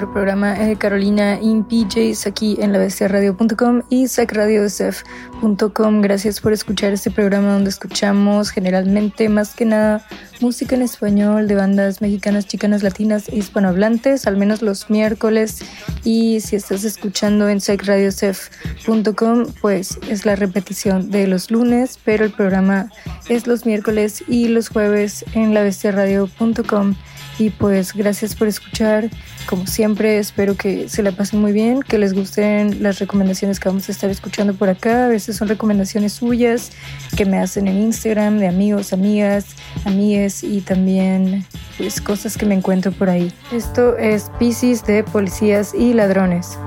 otro programa de Carolina in PJs aquí en la radio.com y sacradiosf.com. Gracias por escuchar este programa donde escuchamos generalmente más que nada música en español de bandas mexicanas, chicanas, latinas e hispanohablantes, al menos los miércoles. Y si estás escuchando en sacradiosf.com, pues es la repetición de los lunes, pero el programa es los miércoles y los jueves en la radio.com. Y pues gracias por escuchar. Como siempre, espero que se la pasen muy bien, que les gusten las recomendaciones que vamos a estar escuchando por acá. A veces son recomendaciones suyas que me hacen en Instagram de amigos, amigas, amigues y también pues cosas que me encuentro por ahí. Esto es Pisces de Policías y Ladrones.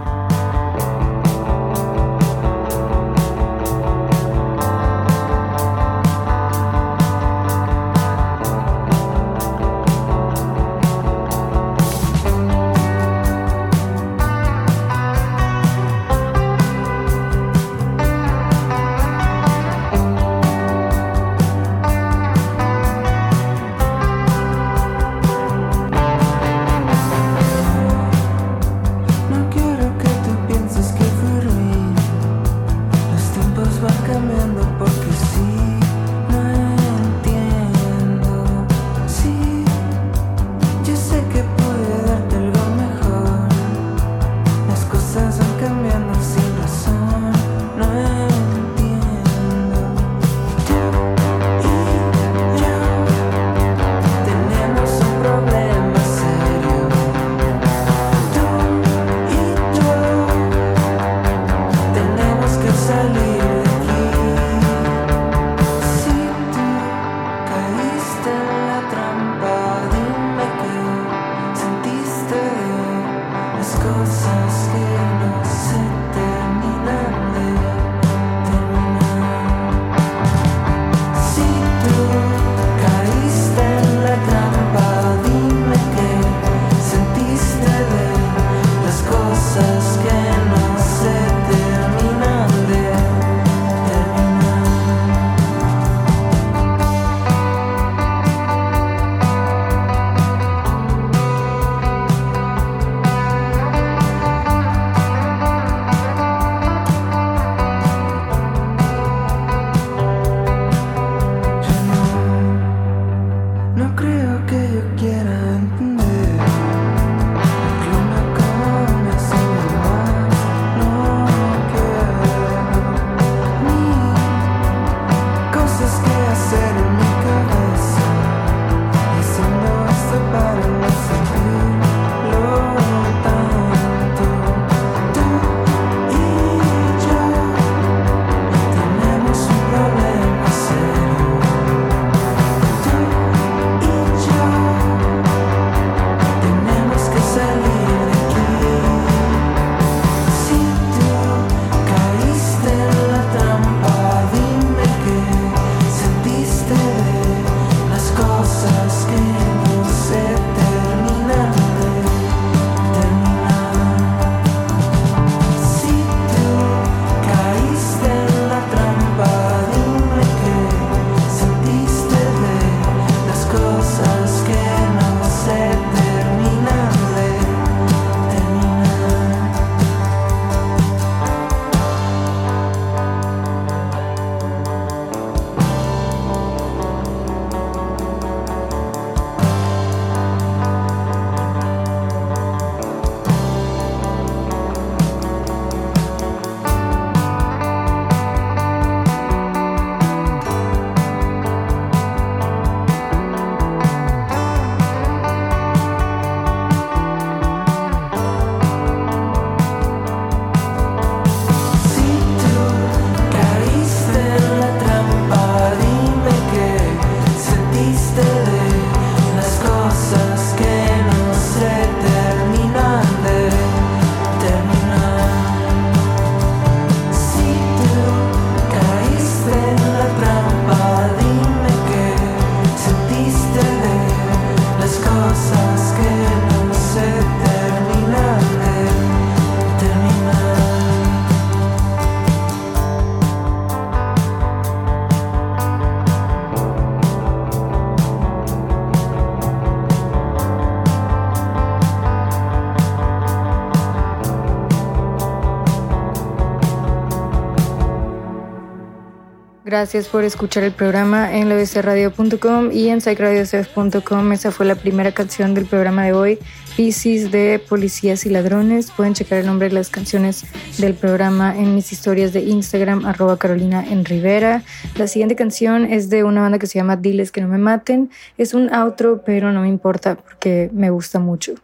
Gracias por escuchar el programa en lbcradio.com y en psychradiosf.com. Esa fue la primera canción del programa de hoy, Pisces de Policías y Ladrones. Pueden checar el nombre de las canciones del programa en mis historias de Instagram, arroba Carolina en Rivera. La siguiente canción es de una banda que se llama Diles que no me maten. Es un outro, pero no me importa porque me gusta mucho.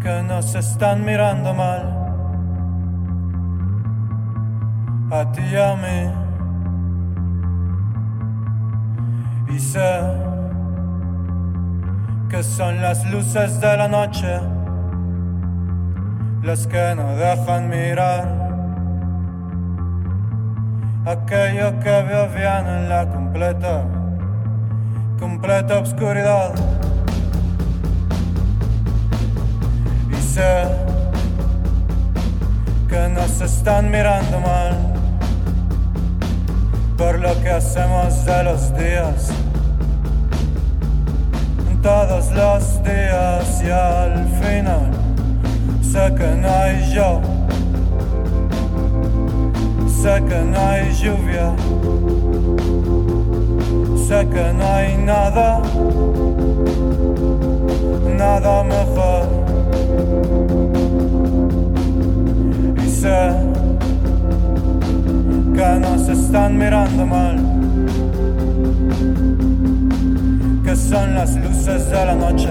Que nos están mirando mal a ti y a mí. Y sé que son las luces de la noche las que no dejan mirar aquello que veo bien en la completa completa oscuridad. Y sé que nos están mirando mal por lo que hacemos de los días. Todos los días y al final sé que no hay yo, sé que no hay lluvia sé que no hay nada, nada mejor. Y sé que nos están mirando mal, que son las luces de la noche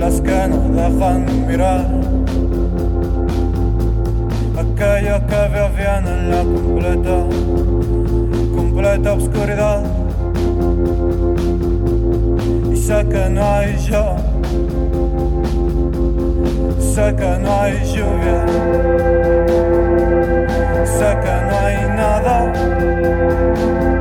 las que nos dejan mirar. Aquello que veo bien en la completa, completa oscuridad que no hay yo, sé que no hay lluvia, sé que no hay nada.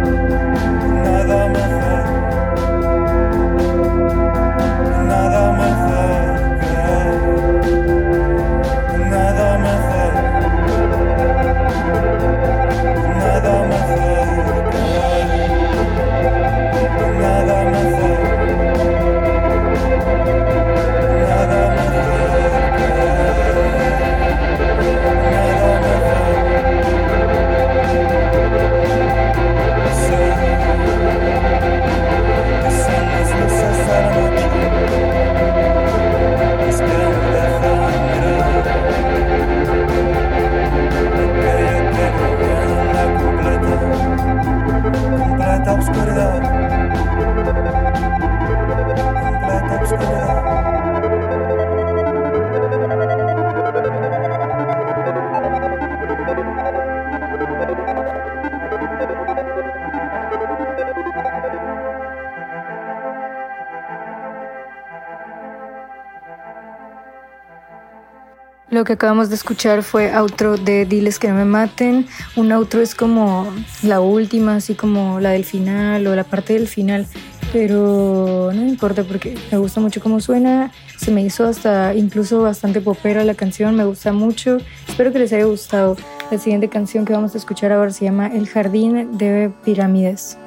Lo que acabamos de escuchar fue outro de Diles que no me maten. Un outro es como la última, así como la del final o la parte del final. Pero no importa porque me gusta mucho cómo suena. Se me hizo hasta incluso bastante popera la canción, me gusta mucho. Espero que les haya gustado. La siguiente canción que vamos a escuchar ahora se llama El Jardín de Pirámides.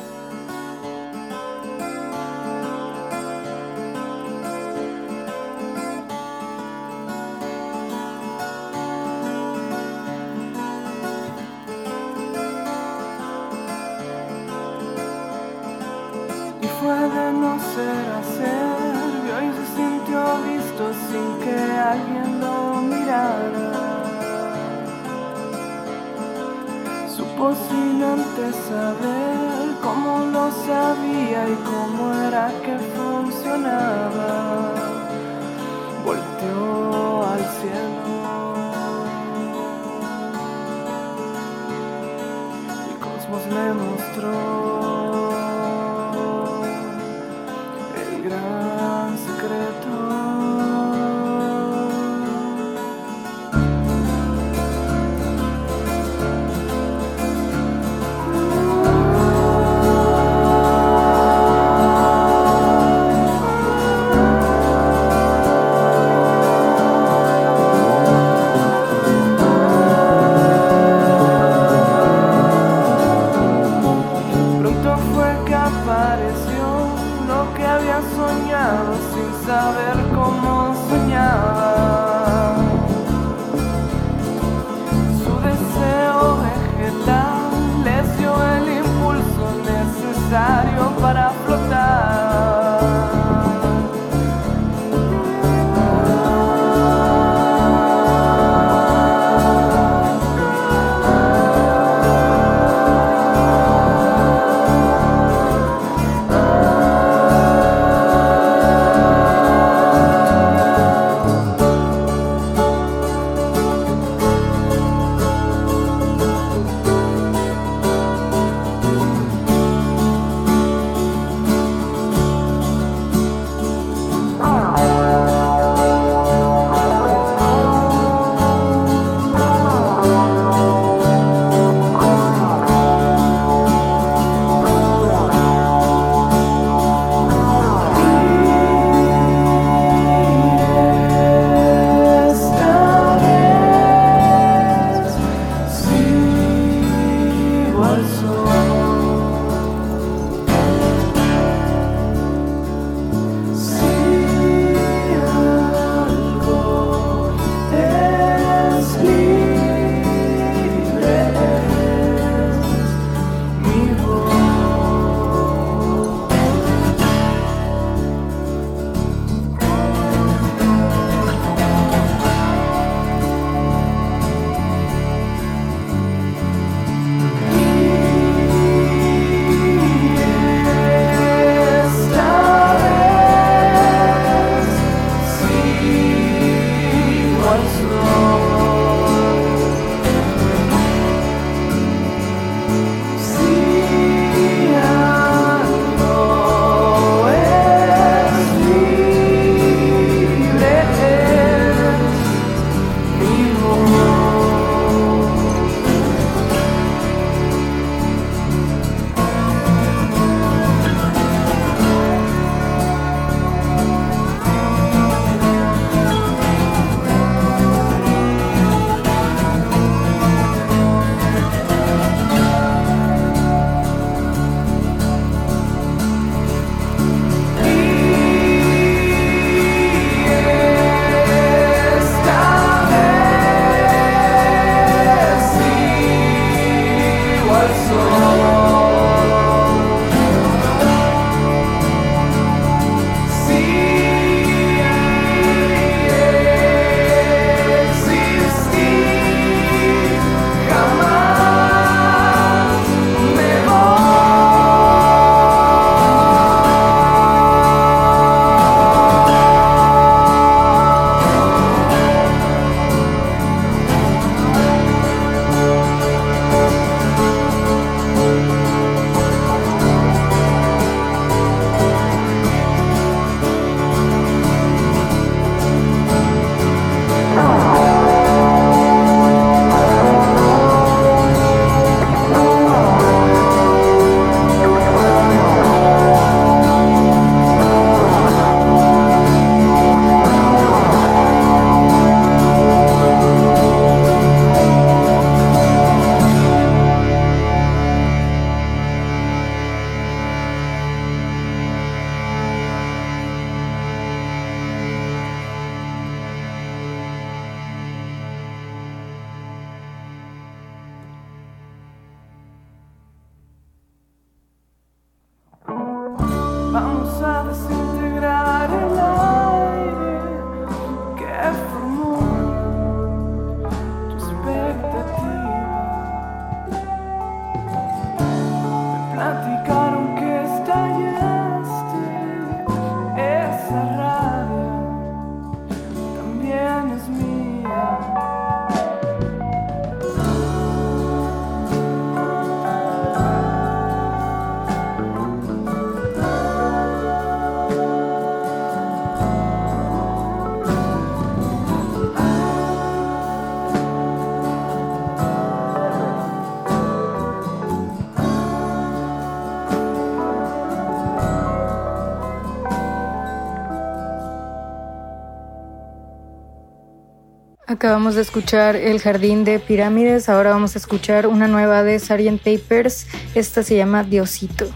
Acabamos de escuchar El Jardín de Pirámides, ahora vamos a escuchar una nueva de Sargent Papers, esta se llama Diosito.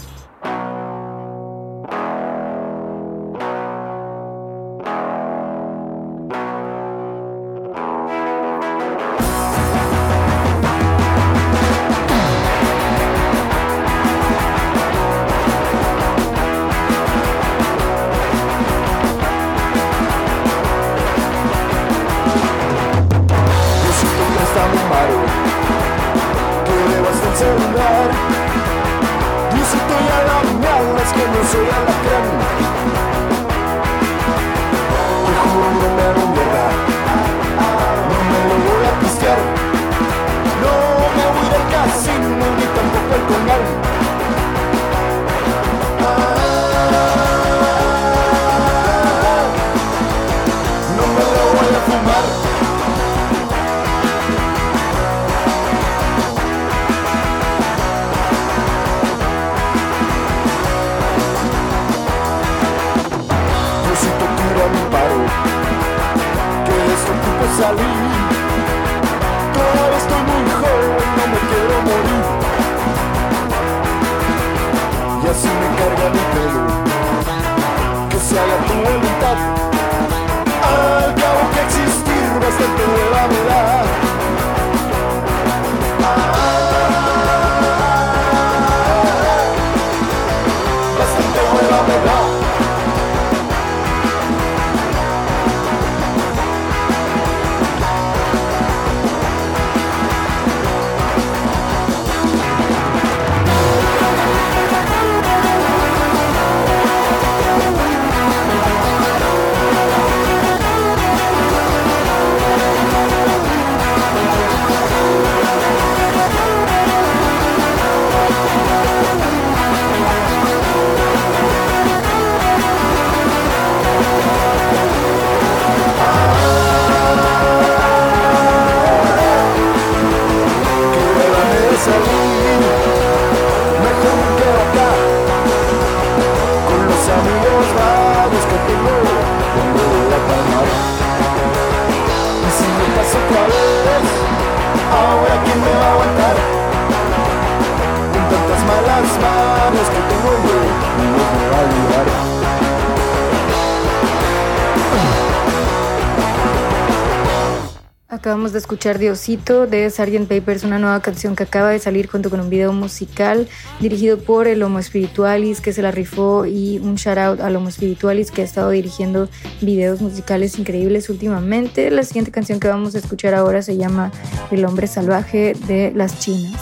Acabamos de escuchar Diosito de Sgt. Papers, una nueva canción que acaba de salir junto con un video musical dirigido por el Homo Spiritualis que se la rifó y un shout out al Homo Spiritualis que ha estado dirigiendo videos musicales increíbles últimamente. La siguiente canción que vamos a escuchar ahora se llama El hombre salvaje de las chinas.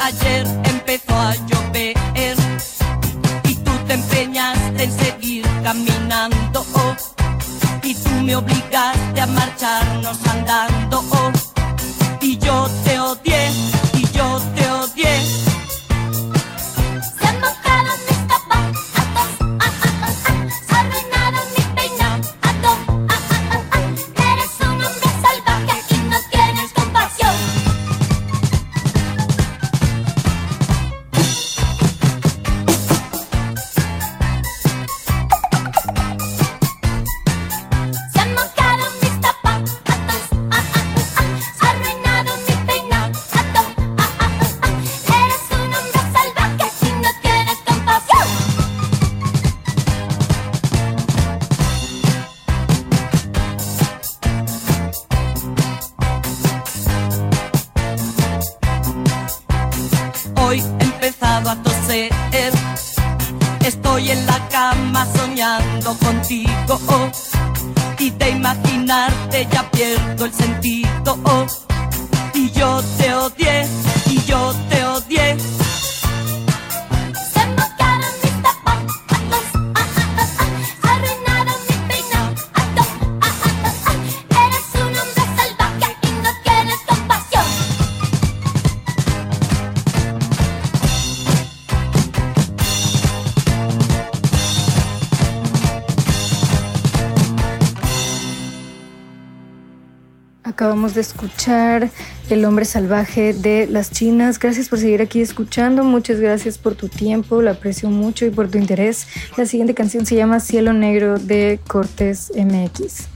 Ayer empezó a llover en seguir caminando oh, y tú me obligaste a marcharnos andando oh, y yo te odié El hombre salvaje de las chinas. Gracias por seguir aquí escuchando. Muchas gracias por tu tiempo. Lo aprecio mucho y por tu interés. La siguiente canción se llama Cielo Negro de Cortés MX.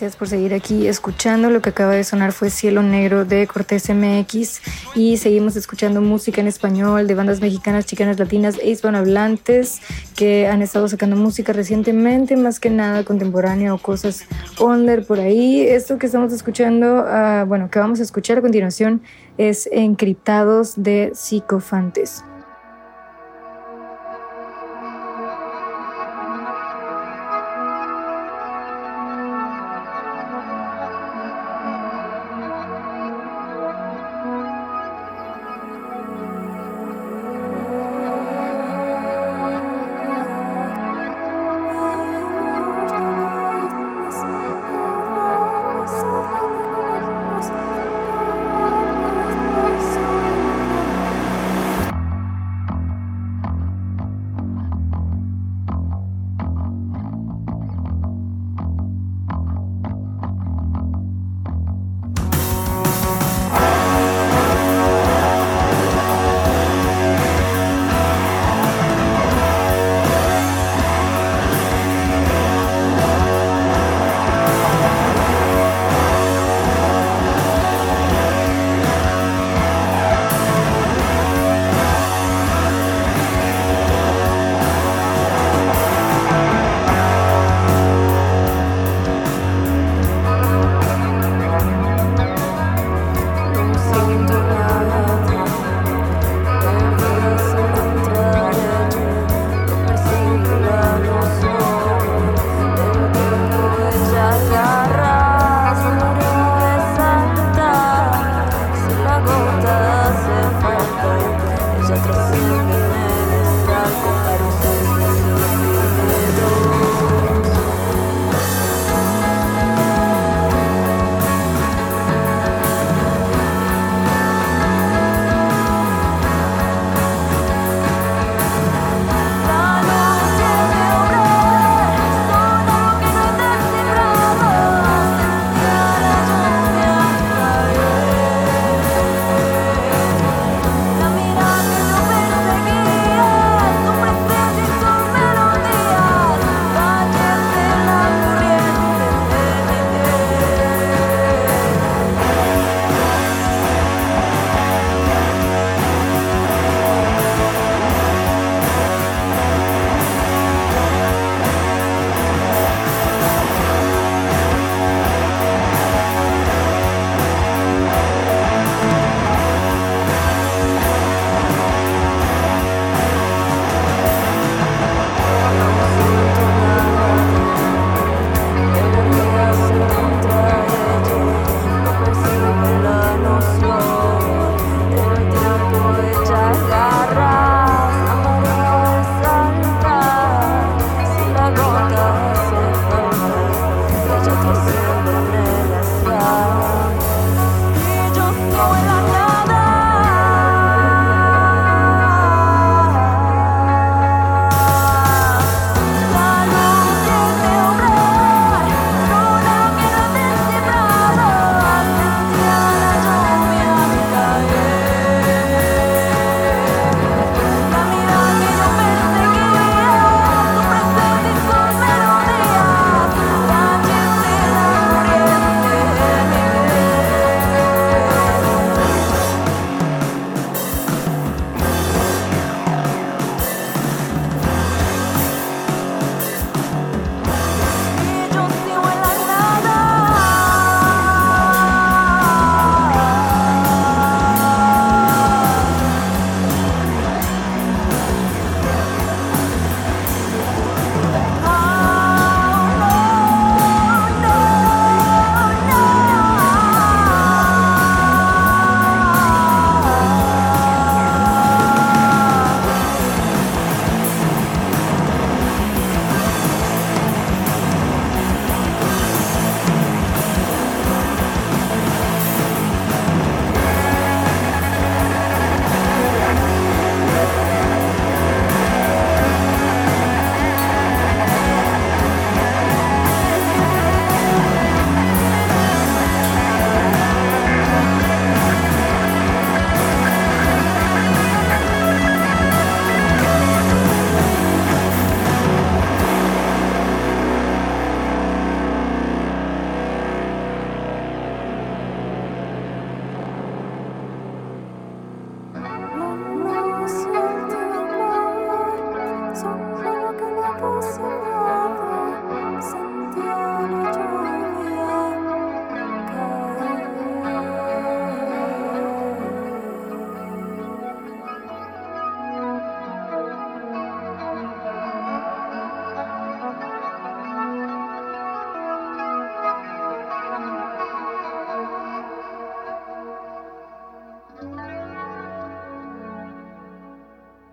Gracias por seguir aquí escuchando. Lo que acaba de sonar fue Cielo Negro de Cortés MX y seguimos escuchando música en español de bandas mexicanas, chicanas, latinas e hispanohablantes que han estado sacando música recientemente, más que nada contemporánea o cosas under por ahí. Esto que estamos escuchando, uh, bueno, que vamos a escuchar a continuación es Encriptados de Psicofantes.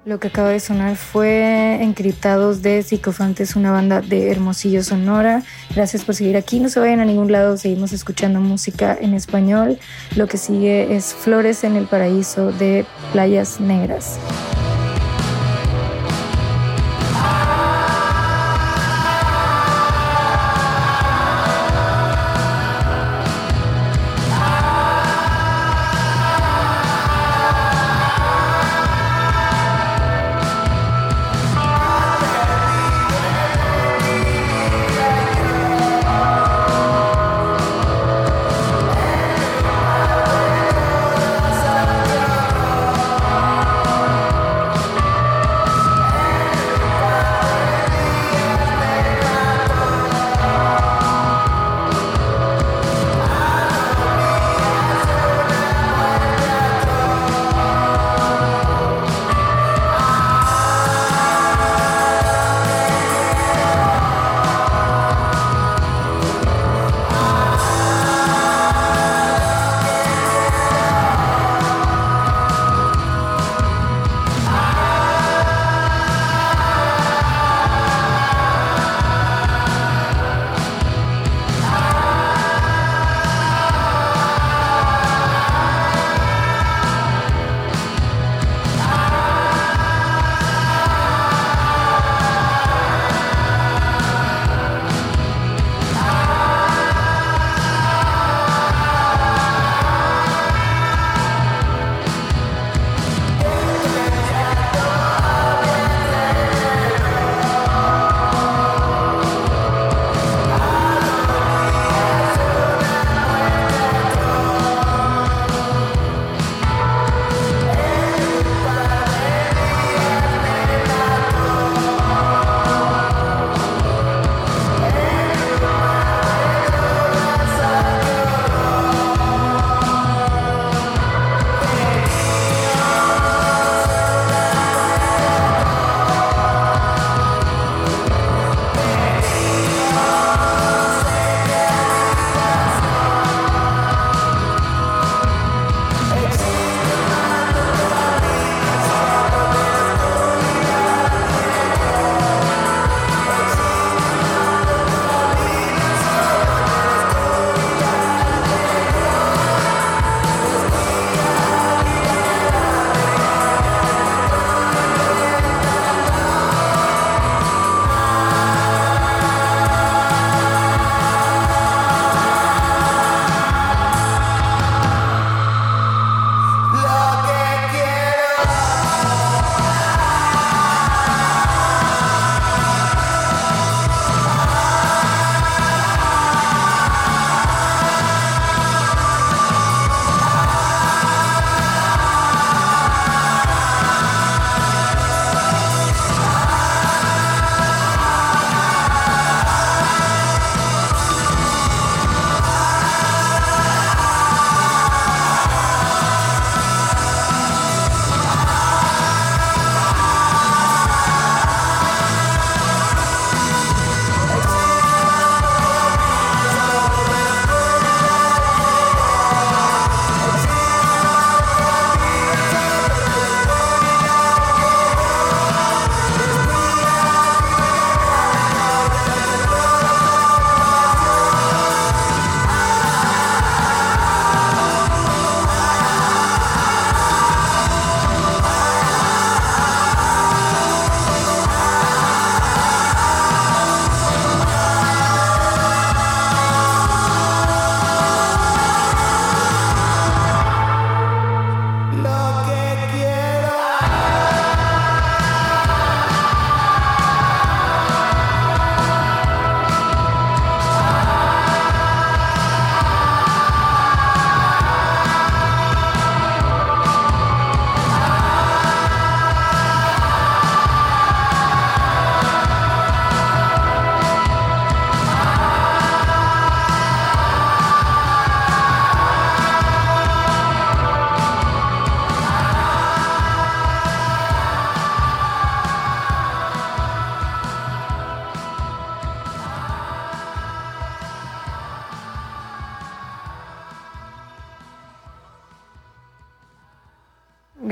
Lo que acaba de sonar fue Encriptados de Psicofantes, una banda de Hermosillo, Sonora. Gracias por seguir aquí. No se vayan a ningún lado, seguimos escuchando música en español. Lo que sigue es Flores en el Paraíso de Playas Negras.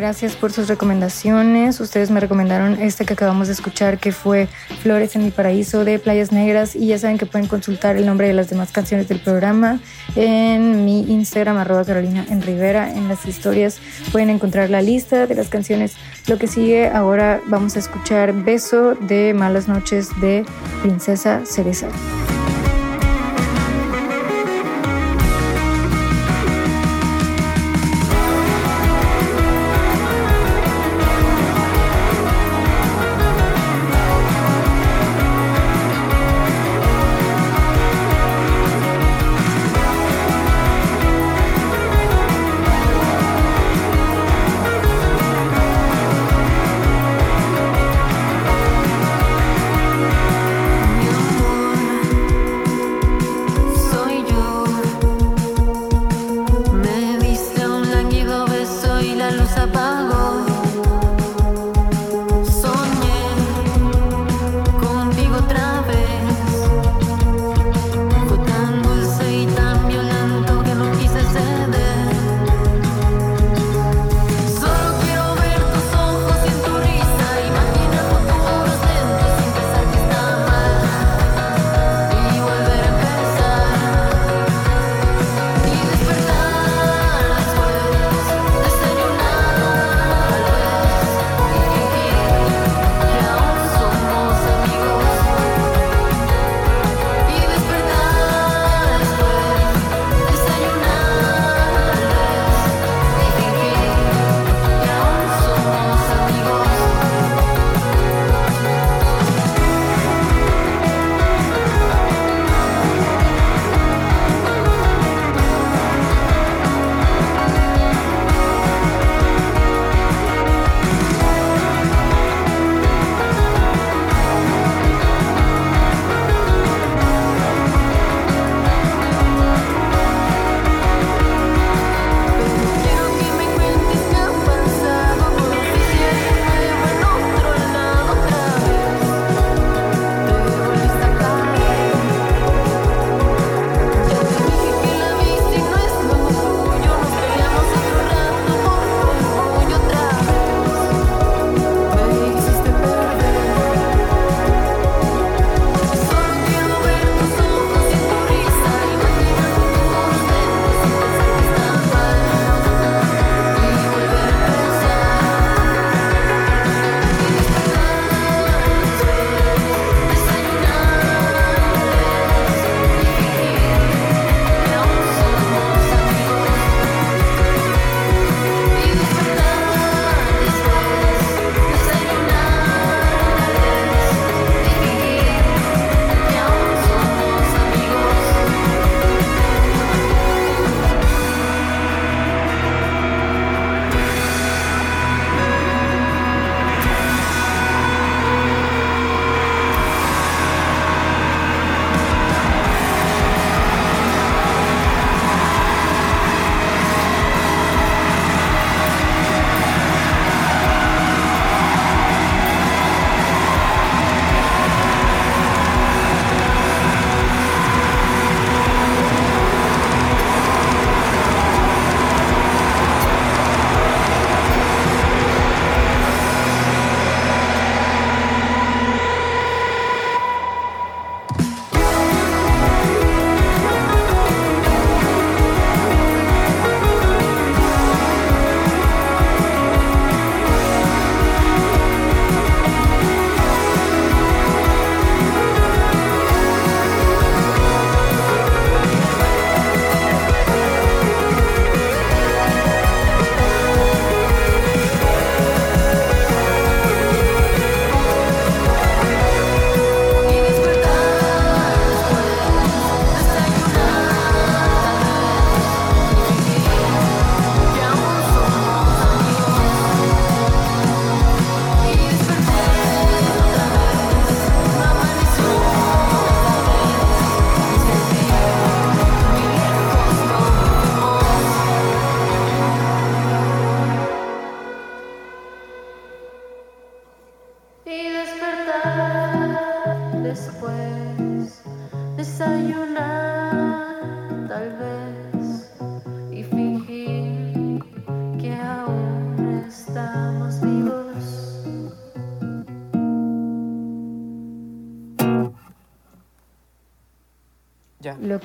gracias por sus recomendaciones. Ustedes me recomendaron este que acabamos de escuchar, que fue Flores en mi Paraíso de Playas Negras. Y ya saben que pueden consultar el nombre de las demás canciones del programa en mi Instagram, arroba Carolina en Rivera. En las historias pueden encontrar la lista de las canciones. Lo que sigue ahora vamos a escuchar Beso de Malas Noches de Princesa Cereza.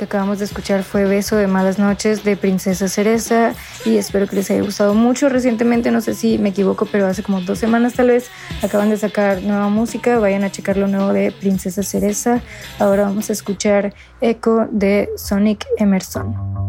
Que acabamos de escuchar fue Beso de Malas Noches de Princesa Cereza y espero que les haya gustado mucho. Recientemente, no sé si me equivoco, pero hace como dos semanas tal vez, acaban de sacar nueva música. Vayan a checar lo nuevo de Princesa Cereza. Ahora vamos a escuchar Echo de Sonic Emerson.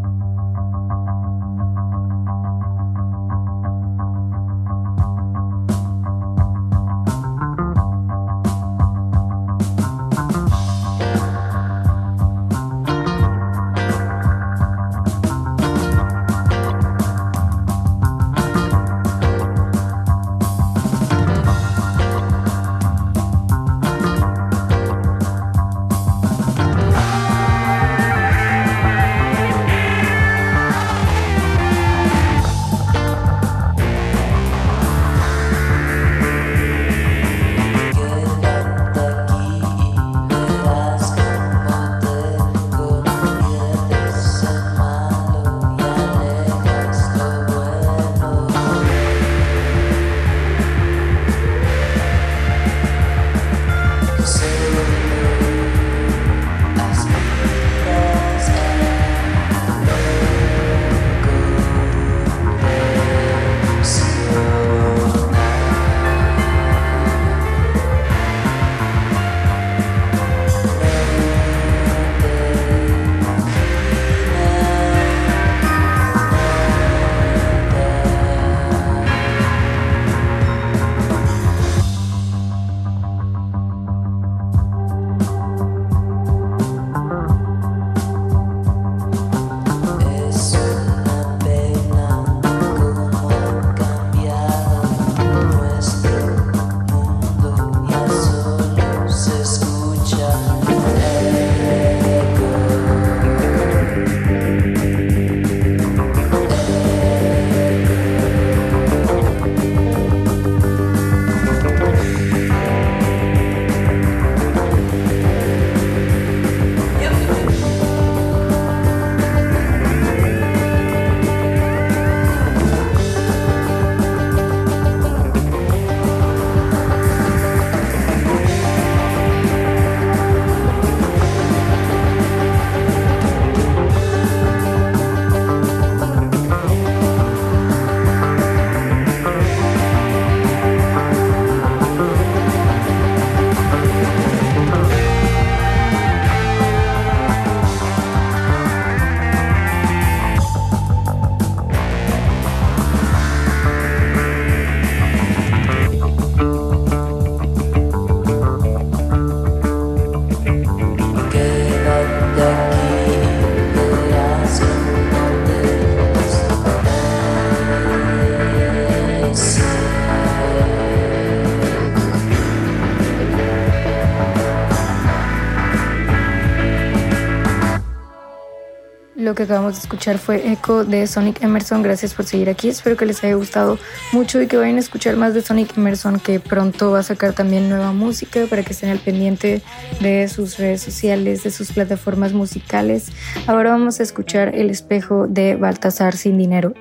Que acabamos de escuchar fue Echo de Sonic Emerson. Gracias por seguir aquí. Espero que les haya gustado mucho y que vayan a escuchar más de Sonic Emerson, que pronto va a sacar también nueva música para que estén al pendiente de sus redes sociales, de sus plataformas musicales. Ahora vamos a escuchar El espejo de Baltasar sin dinero.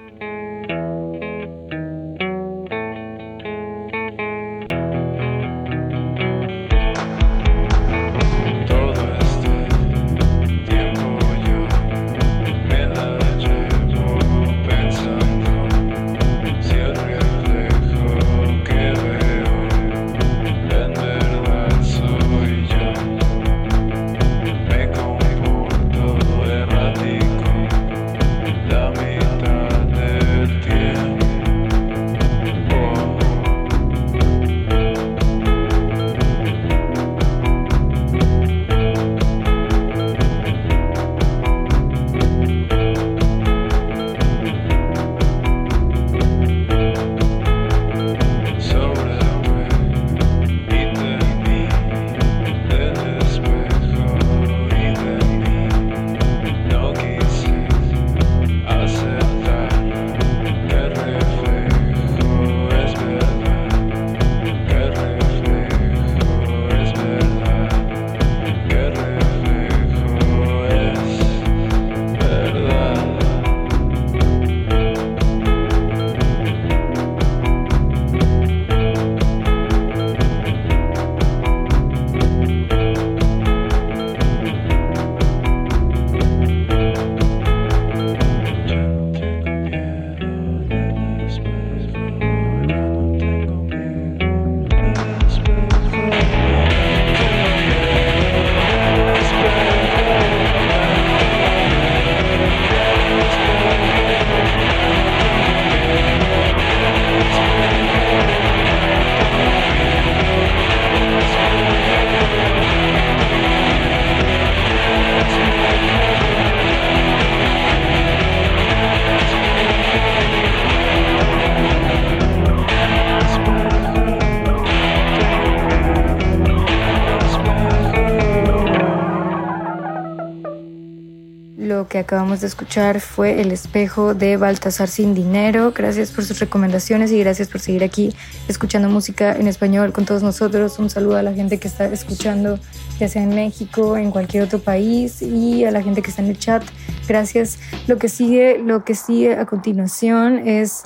Lo que acabamos de escuchar fue El espejo de Baltasar sin dinero. Gracias por sus recomendaciones y gracias por seguir aquí escuchando música en español con todos nosotros. Un saludo a la gente que está escuchando, ya sea en México, en cualquier otro país y a la gente que está en el chat. Gracias. Lo que sigue, lo que sigue a continuación es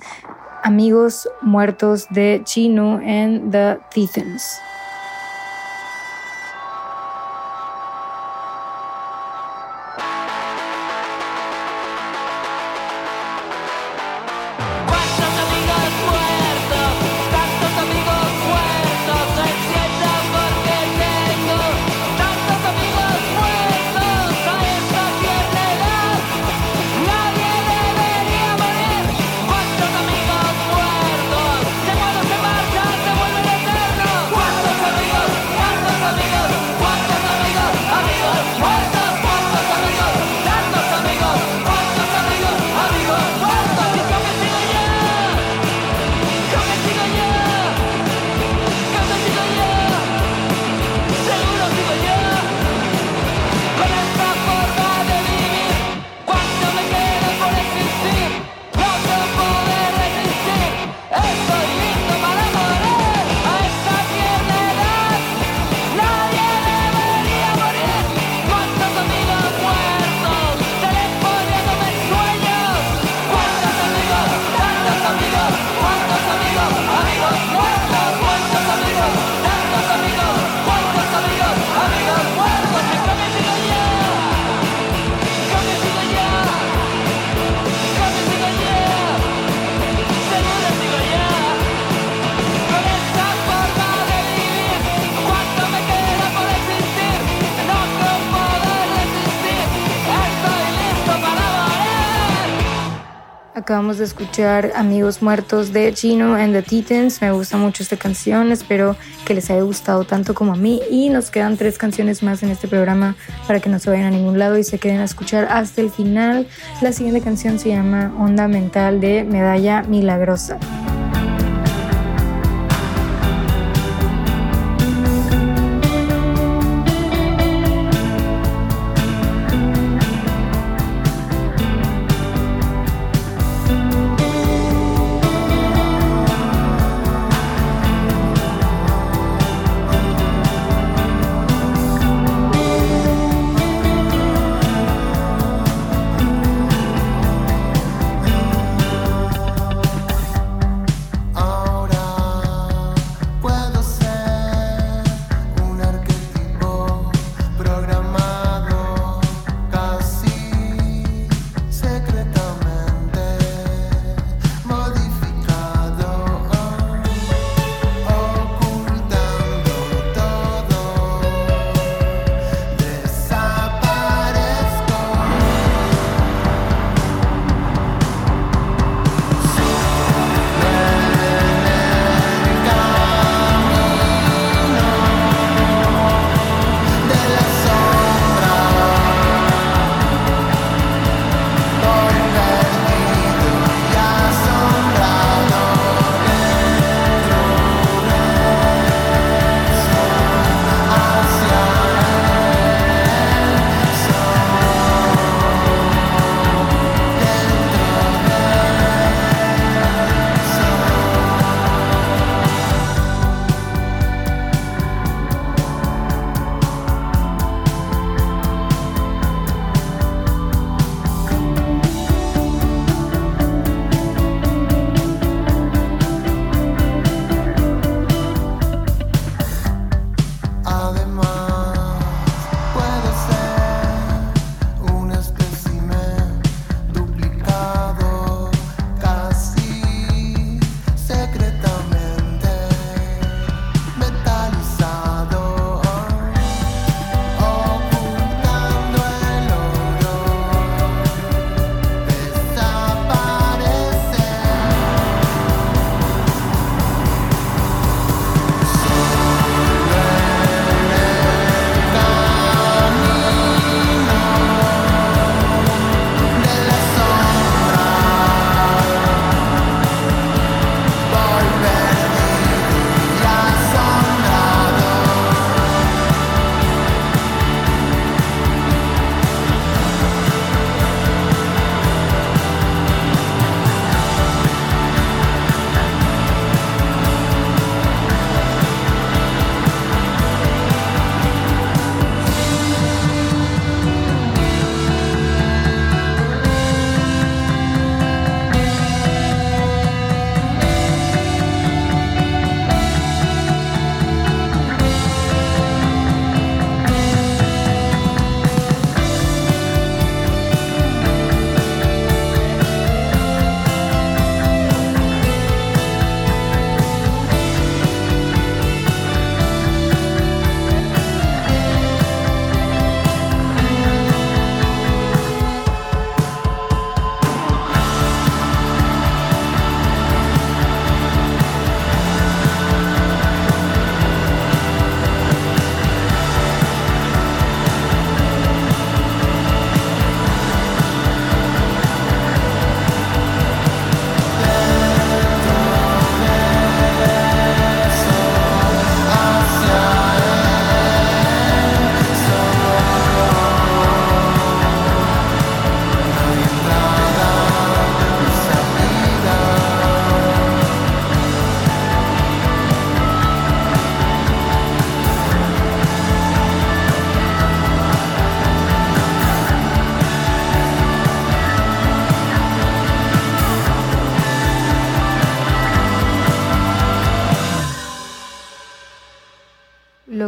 Amigos Muertos de Chino and the Titans. Acabamos de escuchar Amigos Muertos de Chino and the Titans. Me gusta mucho esta canción. Espero que les haya gustado tanto como a mí. Y nos quedan tres canciones más en este programa para que no se vayan a ningún lado y se queden a escuchar hasta el final. La siguiente canción se llama Onda Mental de Medalla Milagrosa.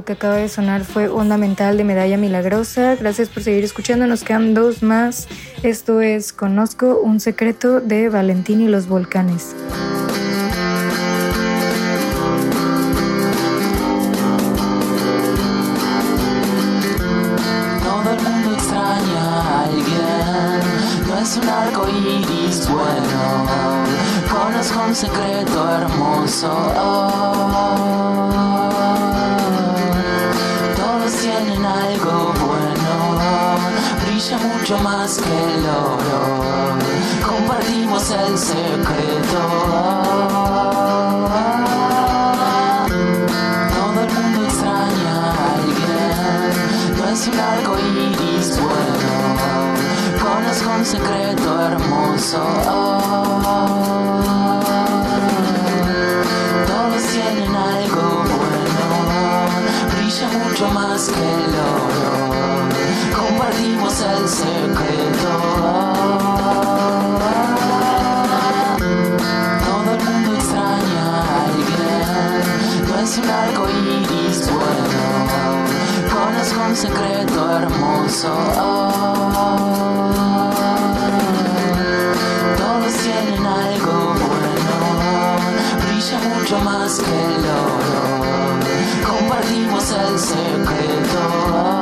Que acaba de sonar fue Onda Mental de Medalla Milagrosa. Gracias por seguir escuchando. Nos quedan dos más. Esto es Conozco un secreto de Valentín y los volcanes. Iris bueno. Conozco un secreto hermoso. Todos tienen algo bueno, brilla mucho más que el oro. Compartimos el secreto. Un secreto hermoso. Todos tienen algo bueno, brilla mucho más que el oro. Compartimos el secreto.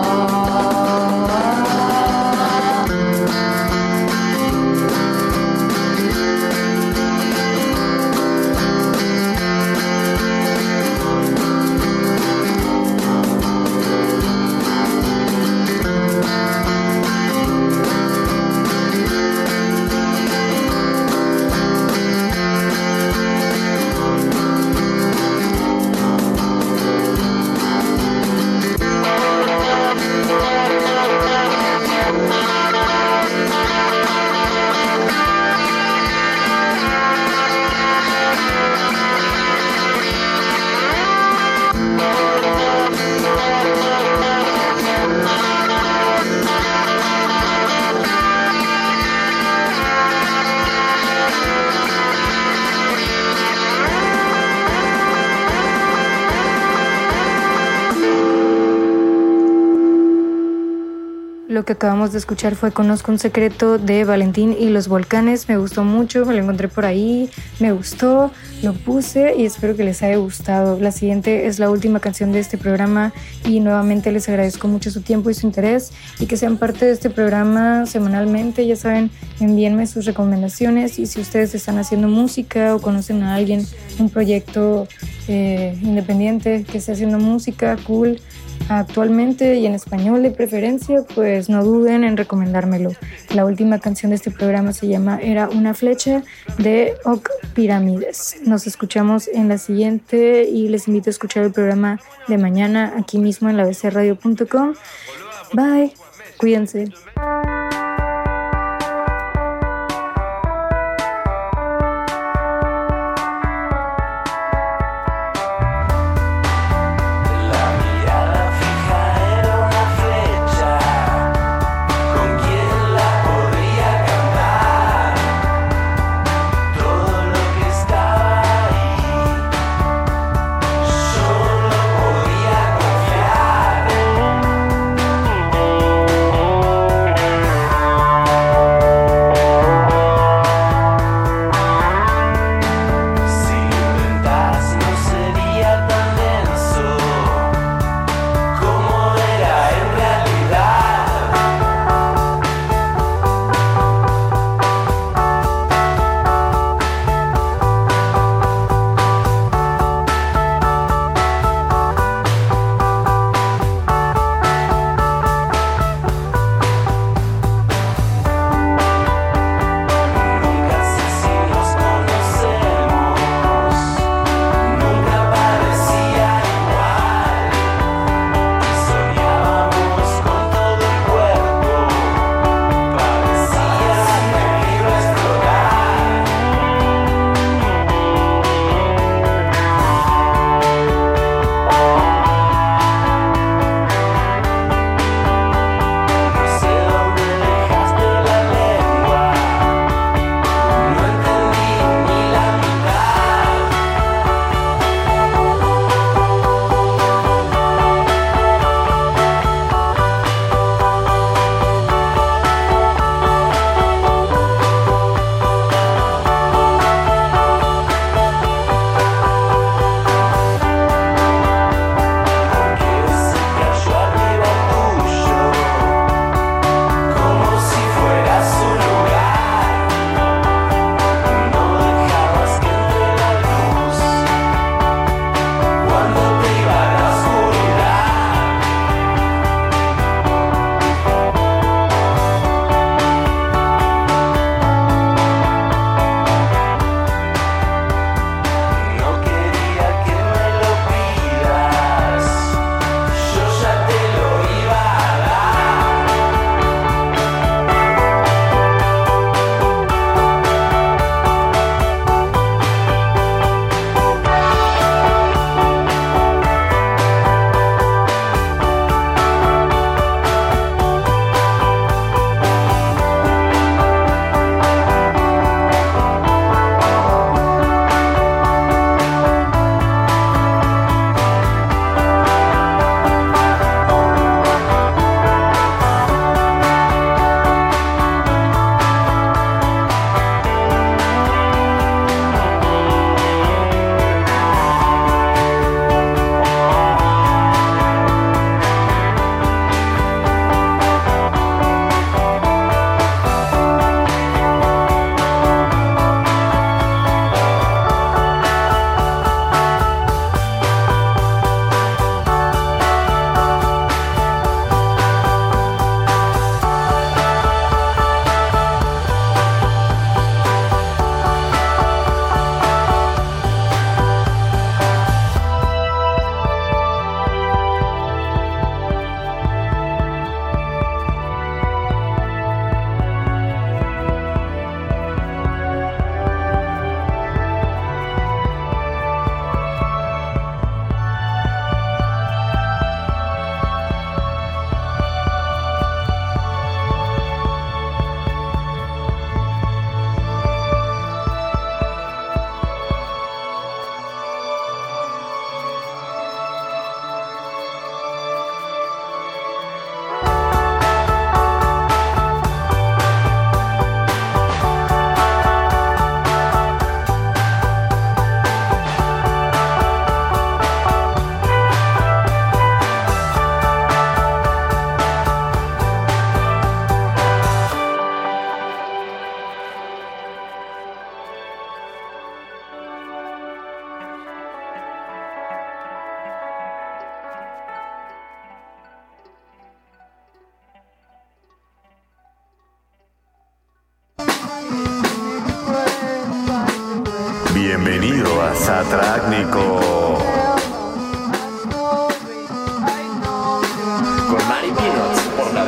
Que acabamos de escuchar fue Conozco un secreto de Valentín y los volcanes. Me gustó mucho, me lo encontré por ahí, me gustó, lo puse y espero que les haya gustado. La siguiente es la última canción de este programa y nuevamente les agradezco mucho su tiempo y su interés y que sean parte de este programa semanalmente. Ya saben, envíenme sus recomendaciones y si ustedes están haciendo música o conocen a alguien, un proyecto eh, independiente que esté haciendo música, cool actualmente y en español de preferencia, pues no duden en recomendármelo. La última canción de este programa se llama Era una flecha de Oc Pirámides. Nos escuchamos en la siguiente y les invito a escuchar el programa de mañana aquí mismo en la bcradio.com. Bye, cuídense.